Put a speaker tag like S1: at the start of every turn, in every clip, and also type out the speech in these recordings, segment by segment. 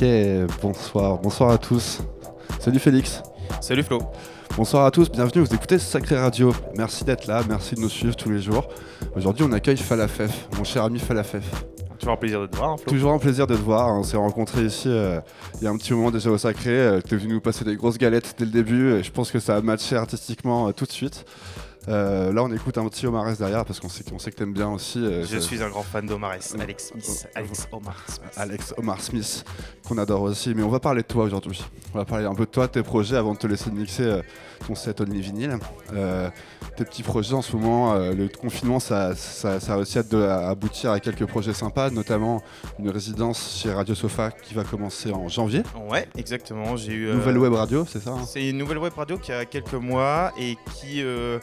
S1: Ok, bonsoir, bonsoir à tous. Salut Félix.
S2: Salut Flo.
S1: Bonsoir à tous, bienvenue, vous écoutez Sacré Radio. Merci d'être là, merci de nous suivre tous les jours. Aujourd'hui, on accueille Falafef, mon cher ami Falafef.
S2: Toujours un plaisir de te voir, hein, Flo.
S1: Toujours un plaisir de te voir. On s'est rencontrés ici euh, il y a un petit moment déjà au Sacré. Euh, tu es venu nous passer des grosses galettes dès le début et je pense que ça a matché artistiquement euh, tout de suite. Euh, là, on écoute un petit Omares derrière parce qu'on sait, qu'on sait que t'aimes bien aussi. euh,
S2: Je suis un grand fan d'Omares,
S1: Euh,
S2: Alex Smith. Alex Omar Smith.
S1: Alex Omar Smith, qu'on adore aussi. Mais on va parler de toi aujourd'hui. On va parler un peu de toi, de tes projets, avant de te laisser mixer ton set Only Vinyl. Tes petits projets en ce moment, le confinement, ça, ça, ça a réussi à, à aboutir à quelques projets sympas, notamment une résidence chez Radio Sofa qui va commencer en janvier.
S2: Ouais, exactement. J'ai eu.
S1: Nouvelle web radio, c'est ça hein?
S2: C'est une nouvelle web radio qui a quelques mois et qui, euh,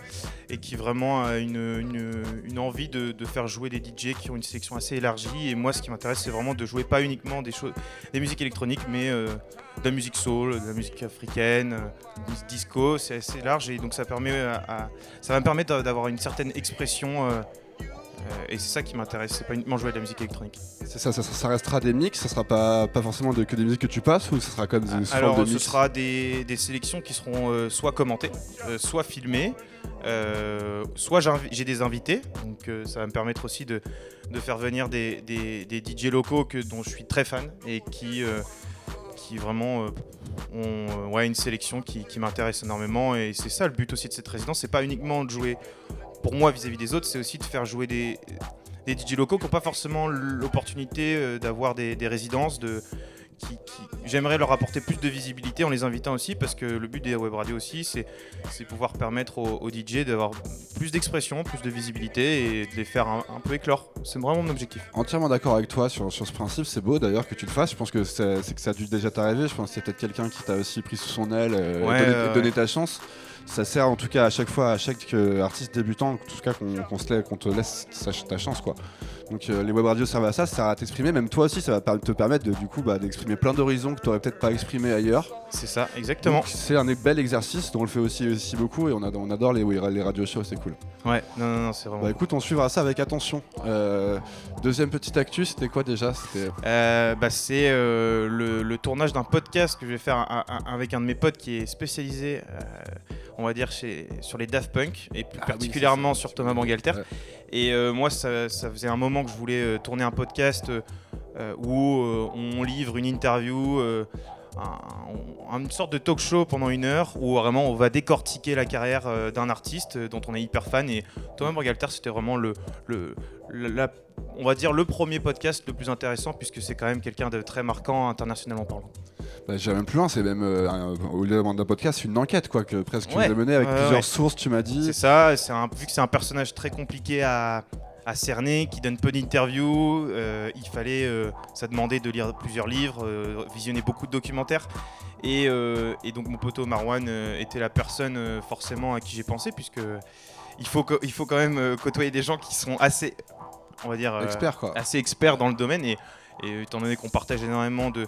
S2: et qui vraiment a une, une, une envie de, de faire jouer des DJ qui ont une sélection assez élargie. Et moi, ce qui m'intéresse, c'est vraiment de jouer pas uniquement des, choses, des musiques électroniques, mais euh, de la musique soul, de la musique africaine, euh, dis- disco. C'est assez large et donc ça, permet à- à- ça va me permettre d'avoir une certaine expression. euh, euh, et c'est ça qui m'intéresse, c'est pas uniquement jouer de la musique électronique.
S1: C'est ça, ça, ça restera des mix, ça sera pas, pas forcément de- que des musiques que tu passes ou ça sera comme une forme
S2: Alors,
S1: de
S2: ce
S1: mix?
S2: sera des, des sélections qui seront euh, soit commentées, euh, soit filmées, euh, soit j'ai des invités. Donc, euh, ça va me permettre aussi de, faire venir des, DJ locaux que, dont je suis très fan et qui, euh, vraiment ont une sélection qui, m'intéresse énormément. Et c'est ça le but aussi de cette résidence c'est pas uniquement de jouer pour moi vis-à-vis des autres, c'est aussi de faire jouer des, DJ locaux qui n'ont pas forcément l'opportunité d'avoir des, des résidences, de, qui, qui- j'aimerais leur apporter plus de visibilité en les invitant aussi parce que le but des web radios aussi c'est c'est pouvoir permettre aux, aux DJ d'avoir plus d'expression, plus de visibilité et de les faire un, un peu éclore. C'est vraiment mon objectif.
S1: Entièrement d'accord avec toi sur, sur ce principe, c'est beau d'ailleurs que tu le fasses. Je pense que c'est c'est que ça a dû déjà t'arriver. Je pense que c'est peut-être quelqu'un qui t'a aussi pris sous son aile euh,
S2: Ouais,
S1: et donné, ta chance. Ça sert en tout cas à chaque fois, à chaque euh, artiste débutant, en tout cas qu'on qu'on se lait- qu'on te laisse ta chance quoi. Donc euh, les web radios servent à ça, ça sert à t'exprimer. Même toi aussi, ça va te permettre de, du coup bah, d'exprimer plein d'horizons que tu aurais peut-être pas exprimé ailleurs.
S2: C'est ça, exactement.
S1: C'est un bel exercice dont on le fait aussi, aussi beaucoup et on, adore- on adore les, les radios shows, c'est cool.
S2: Ouais, non, non, non, c'est vraiment.
S1: Bah écoute, on suivra ça avec attention. Euh, deuxième petite actu, c'était quoi déjà? C'était
S2: Euh, bah, c'est le, le tournage d'un podcast que je vais faire un- un- avec un de mes potes qui est spécialisé, on va dire, chez, sur les Daft Punk et plus
S1: Ah
S2: particulièrement sur Thomas Bangalter.
S1: Ouais.
S2: Et euh, moi, ça, faisait un moment que je voulais euh, tourner un podcast euh, où on livre une interview. un- une sorte de talk show pendant une heure où vraiment on va décortiquer la carrière d'un artiste dont on est hyper fan et Thomas Bangalter c'était vraiment le, on va dire le premier podcast le plus intéressant puisque c'est quand même quelqu'un de très marquant internationalement parlant.
S1: Bah, J'irai même plus loin, c'est même euh, au lieu d'un podcast, une enquête quoi, que presque tu
S2: Ouais.
S1: as menée avec plusieurs
S2: ouais.
S1: sources, tu m'as dit.
S2: C'est ça, un, vu que c'est un personnage très compliqué à, à cerner, qui donne peu d'interviews, euh, il fallait, euh, ça demandait de lire plusieurs livres, visionner beaucoup de documentaires. Et, et donc mon poteau Marwan était la personne forcément à qui j'ai pensé, puisque il faut, il faut quand même côtoyer des gens qui sont assez, on va dire, euh,
S1: Expert quoi.
S2: assez experts dans le domaine. Et, et étant donné qu'on partage énormément de,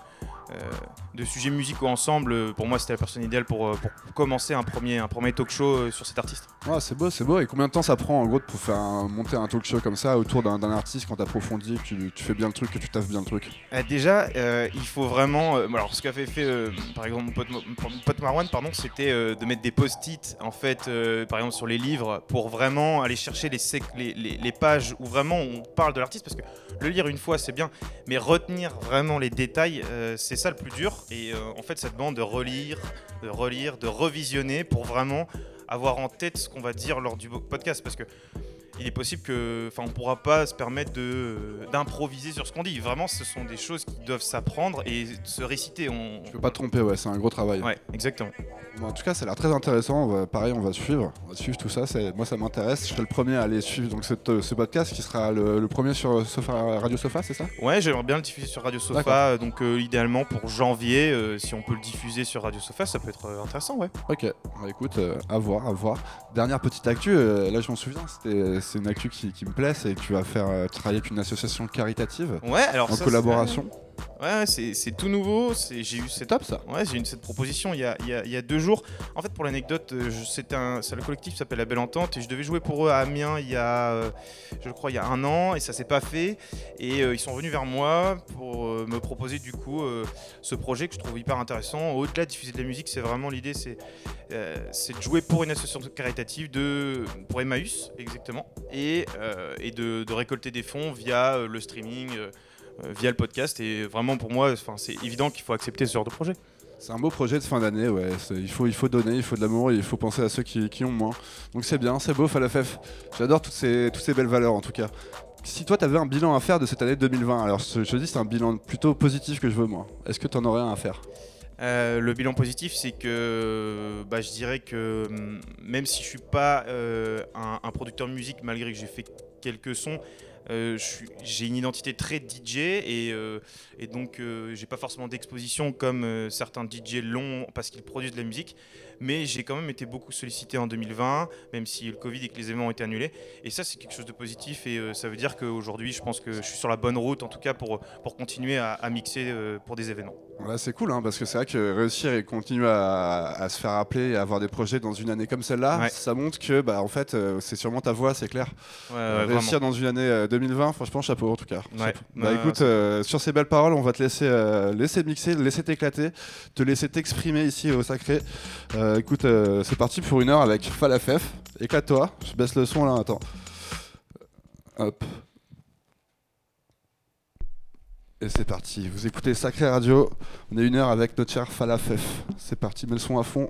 S2: de sujets musicaux ensemble, euh, pour moi c'était la personne idéale pour, euh, pour commencer un premier, un premier talk show euh, sur cet artiste.
S1: Ouais, c'est beau, c'est beau. Et combien de temps ça prend en gros pour faire un- monter un talk show comme ça autour d'un d'un artiste quand t'approfondis, que tu, tu fais bien le truc, que tu taffes bien le truc?
S2: Euh, déjà, euh, il faut vraiment. euh, alors, ce qu'avait fait, euh, par exemple, mon pote, mon pote Marwan, pardon, c'était euh, de mettre des post-it, en fait, euh, par exemple, sur les livres, pour vraiment aller chercher les, les, les- les pages où vraiment on parle de l'artiste, parce que le lire une fois, c'est bien, mais retenir vraiment les détails, euh, c'est ça le plus dur. Et euh, en fait, ça demande de relire, de relire, de revisionner pour vraiment avoir en tête ce qu'on va dire lors du podcast, parce que il est possible que, enfin, on pourra pas se permettre de euh, d'improviser sur ce qu'on dit. Vraiment, ce sont des choses qui doivent s'apprendre et se réciter. On...
S1: Tu peux pas te tromper, ouais, c'est un gros travail.
S2: Ouais, exactement.
S1: Bon, en tout cas, ça a l'air très intéressant. On va- pareil, on va suivre. On va suivre tout ça. Moi, ça m'intéresse. Je serai le premier à aller suivre donc, cette- ce podcast qui sera le, le premier sur euh, Sofa- Radio Sofa, c'est ça?
S2: Ouais, j'aimerais bien le diffuser sur Radio. Sofa, euh, donc euh, idéalement pour janvier, euh, si on peut le diffuser sur Radio Sofa, ça peut être intéressant, ouais.
S1: Ok, bah écoute, euh, à voir, à voir. Dernière petite actu, là je m'en souviens, c'était- c'est une actu qui, qui me plaît, c'est que tu vas faire euh, travailler avec une association caritative
S2: Ouais, alors
S1: en
S2: ça,
S1: collaboration.
S2: Ouais, c'est tout nouveau. c'est- J'ai eu cette,
S1: top ça.
S2: ouais, j'ai eu cette proposition il y, a, il y a- il y a deux jours. En fait, pour l'anecdote, euh, c'est un, le collectif qui s'appelle La Belle Entente et je devais jouer pour eux à Amiens il y a, euh, je crois, il y a un an et ça s'est pas fait. Et euh, ils sont venus vers moi pour euh, me proposer du coup euh, ce projet que je trouve hyper intéressant. Au-delà de diffuser de la musique, c'est vraiment l'idée, c'est c'est de jouer pour une association caritative de pour Emmaüs exactement et, et de, de récolter des fonds via le streaming. Euh, via le podcast et vraiment pour moi c'est évident qu'il faut accepter ce genre de projet
S1: C'est un beau projet de fin d'année, ouais. Il faut, il faut donner, il faut de l'amour il faut penser à ceux qui, qui ont moins. Donc c'est bien, c'est beau, Falafef. J'adore toutes ces, toutes ces belles valeurs en tout cas. Si toi t'avais un bilan à faire de cette année 2020, alors je te dis c'est un bilan plutôt positif que je veux moi. Est-ce que tu en aurais un à faire?
S2: Euh, le bilan positif, c'est que bah, je dirais que hum, même si je suis pas euh, un, un producteur de musique, malgré que j'ai fait quelques sons, j'ai une identité très DJ et, euh, et donc euh, j'ai pas forcément d'exposition comme euh, certains DJ l'ont parce qu'ils produisent de la musique. Mais j'ai quand même été beaucoup sollicité en 2020, même si le Covid et que les événements ont été annulés. Et ça, c'est quelque chose de positif et euh, ça veut dire qu'aujourd'hui, je pense que je suis sur la bonne route, en tout cas pour, pour continuer à, mixer euh, pour des événements.
S1: Là c'est cool hein, parce que c'est vrai que réussir et continuer à, à se faire appeler et avoir des projets dans une année comme celle-là,
S2: Ouais.
S1: ça montre que bah en fait euh, c'est sûrement ta voix, c'est clair.
S2: Ouais,
S1: Euh,
S2: ouais, vraiment.
S1: réussir dans une année euh, 2020, franchement chapeau en tout cas. Bah écoute, euh, sur ces belles paroles, on va te laisser, euh, laisser mixer, laisser t'éclater, te laisser t'exprimer ici au Sacré. Euh, écoute, euh, c'est parti pour une heure avec Falafef. Éclate-toi. Je baisse le son là, attends. Hop. Et c'est parti. Vous écoutez Sacré Radio. On est une heure avec notre cher Falafef. C'est parti, mets le son à fond.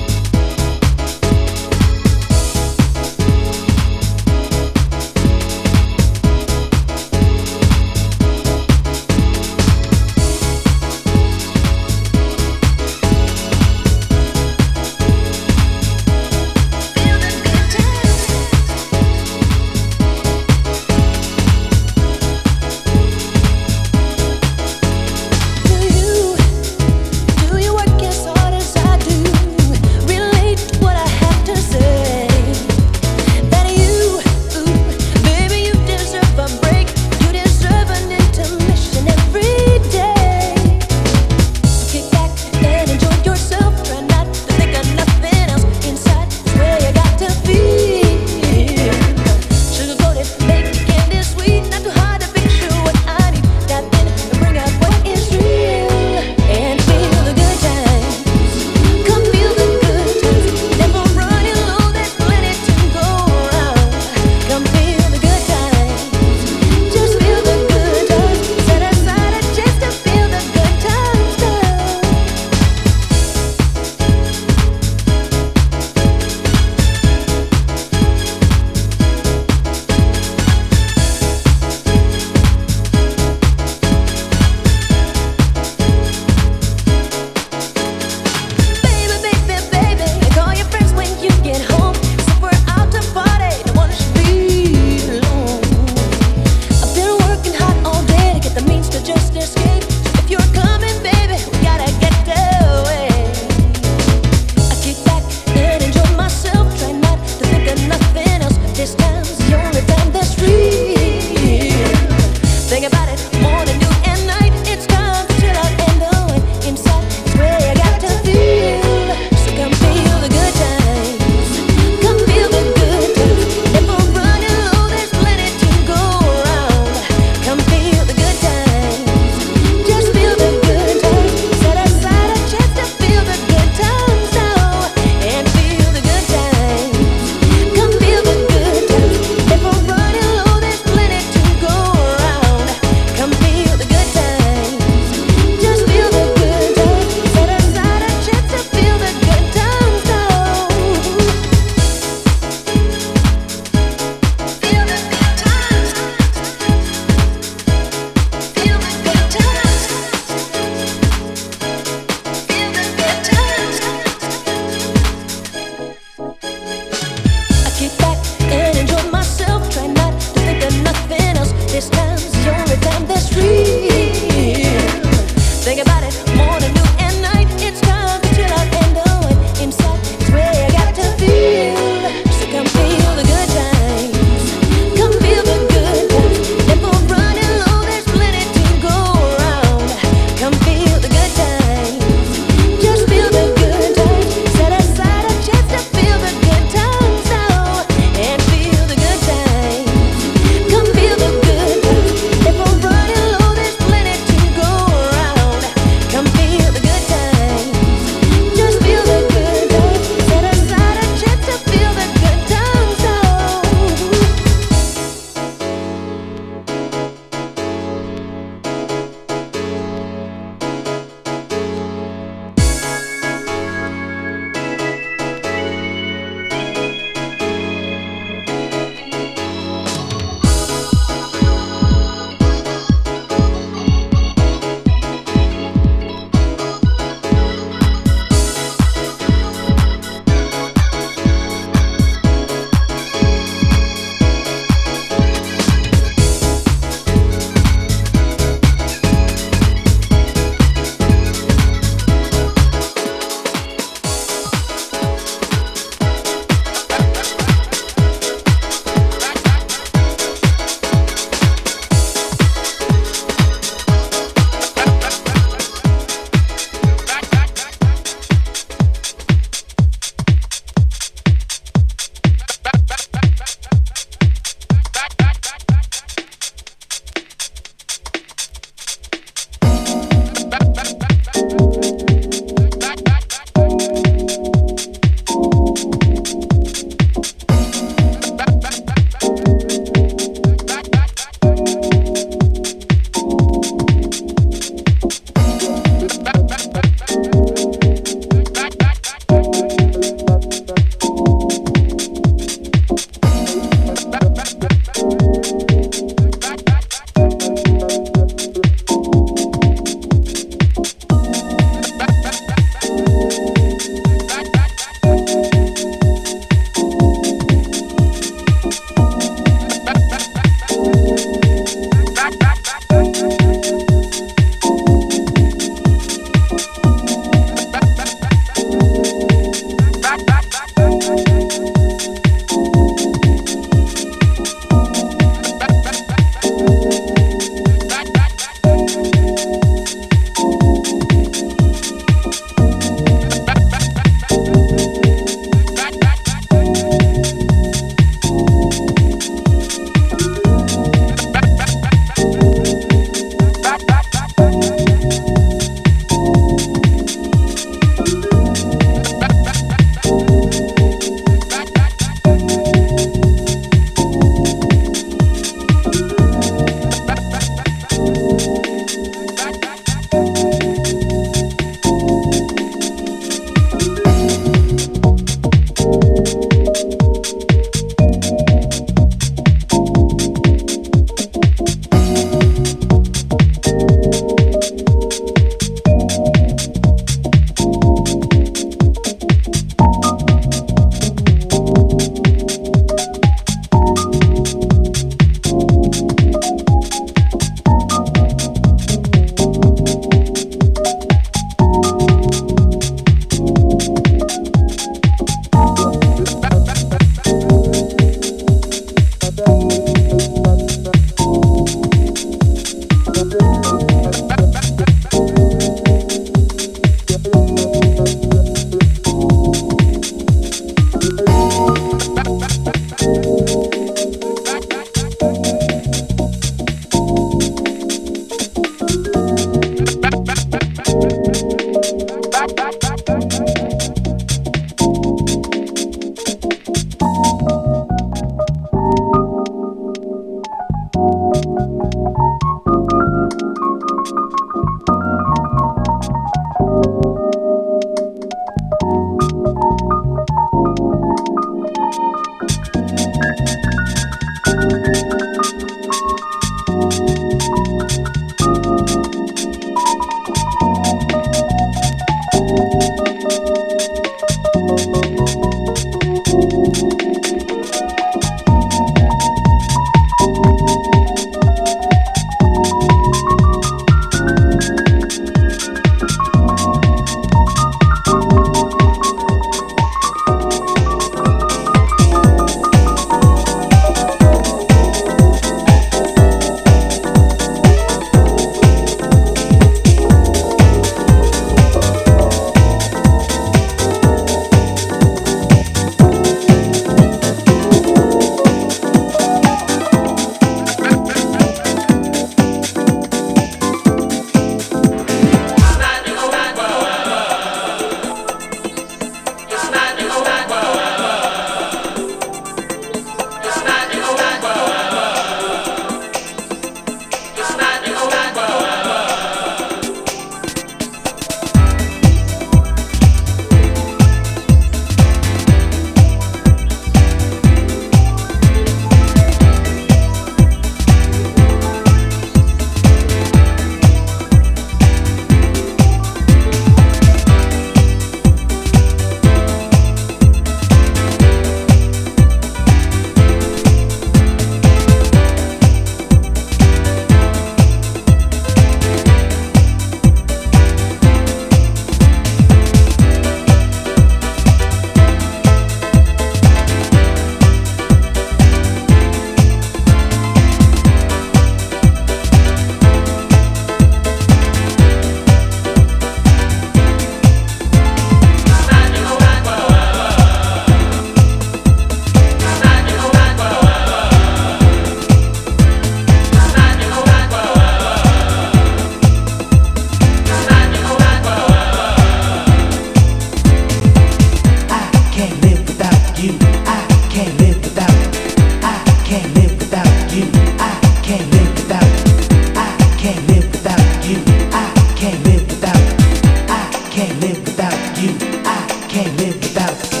S1: without you. I
S3: can't live without you.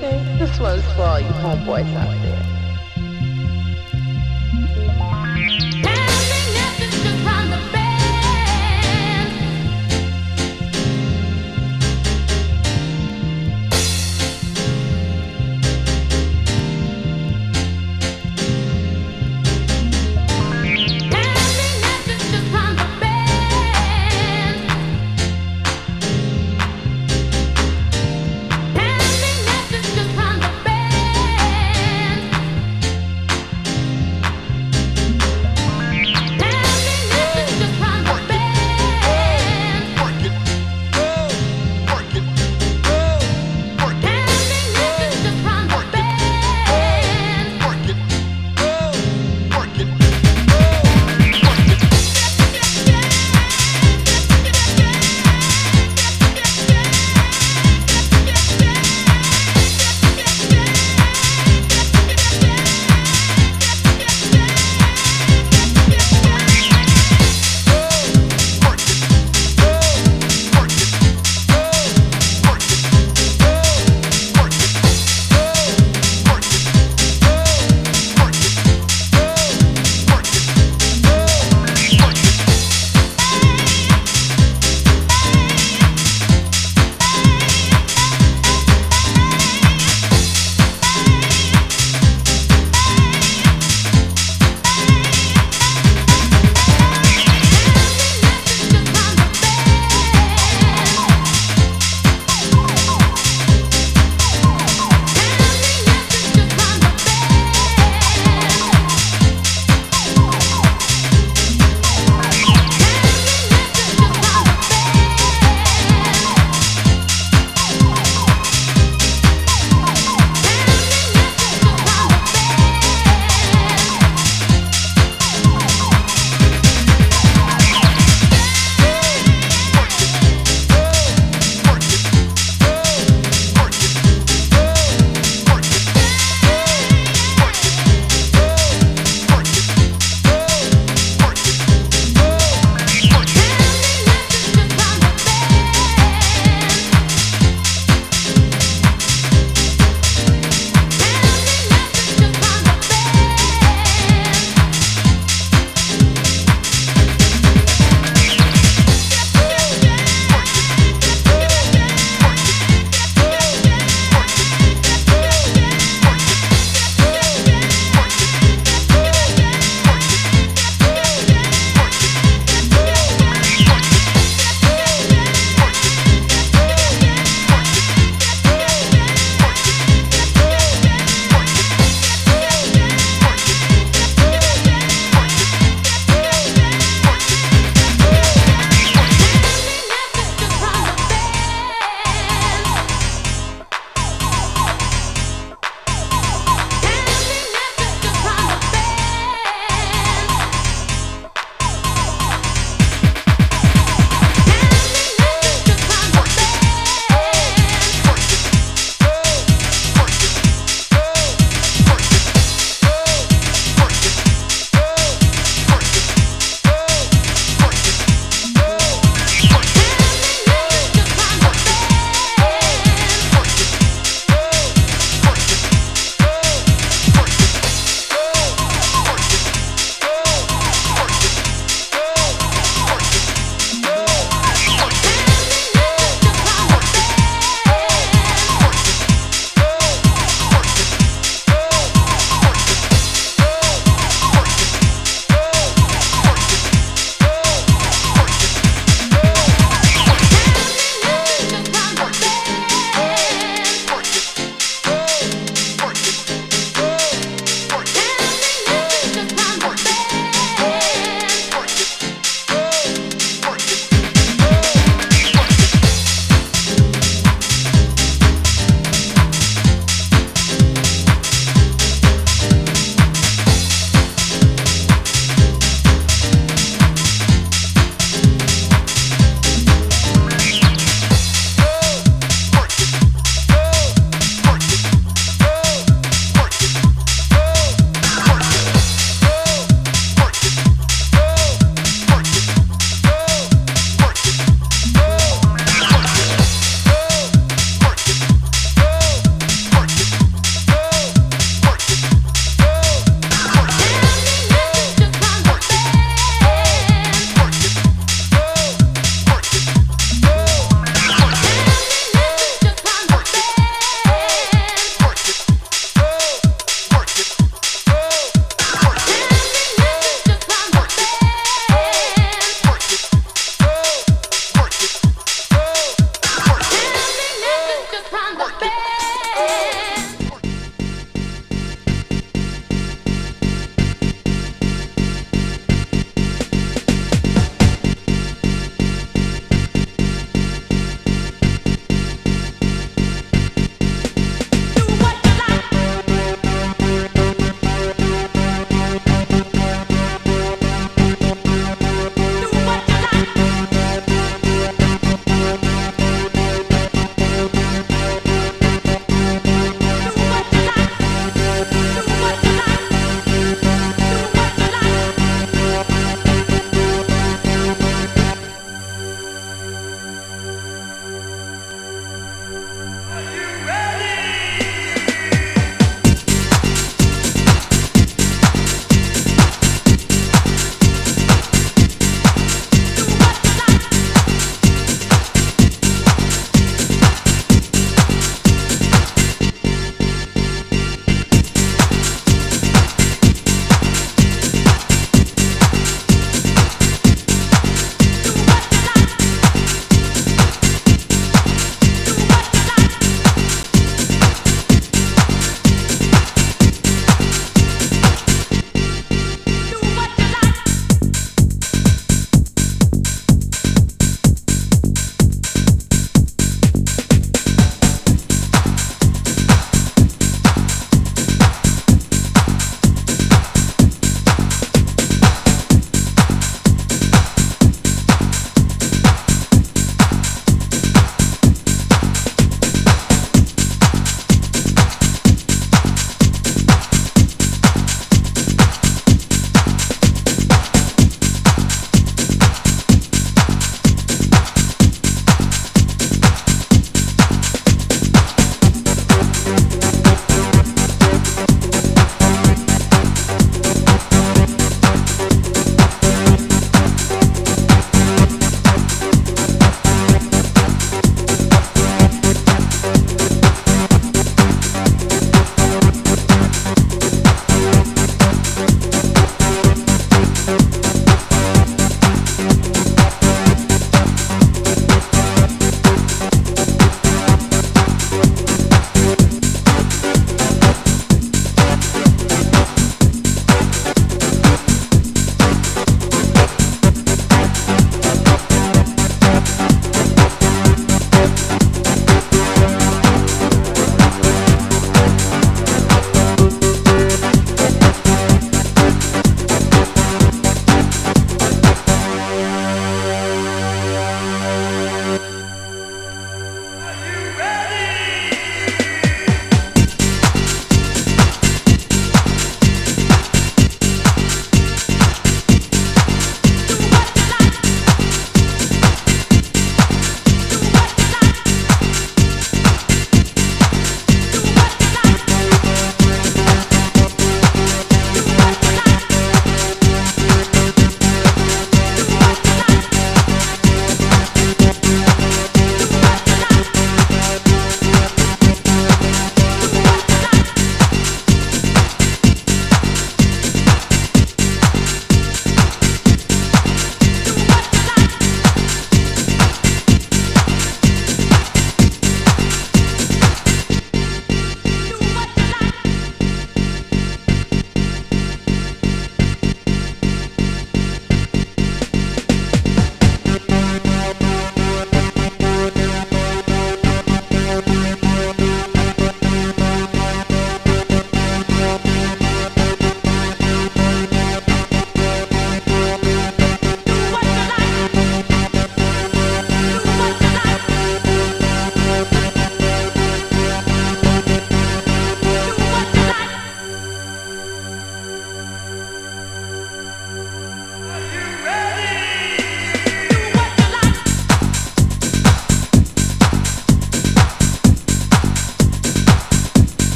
S3: Sing. This one's for all you homeboys out there.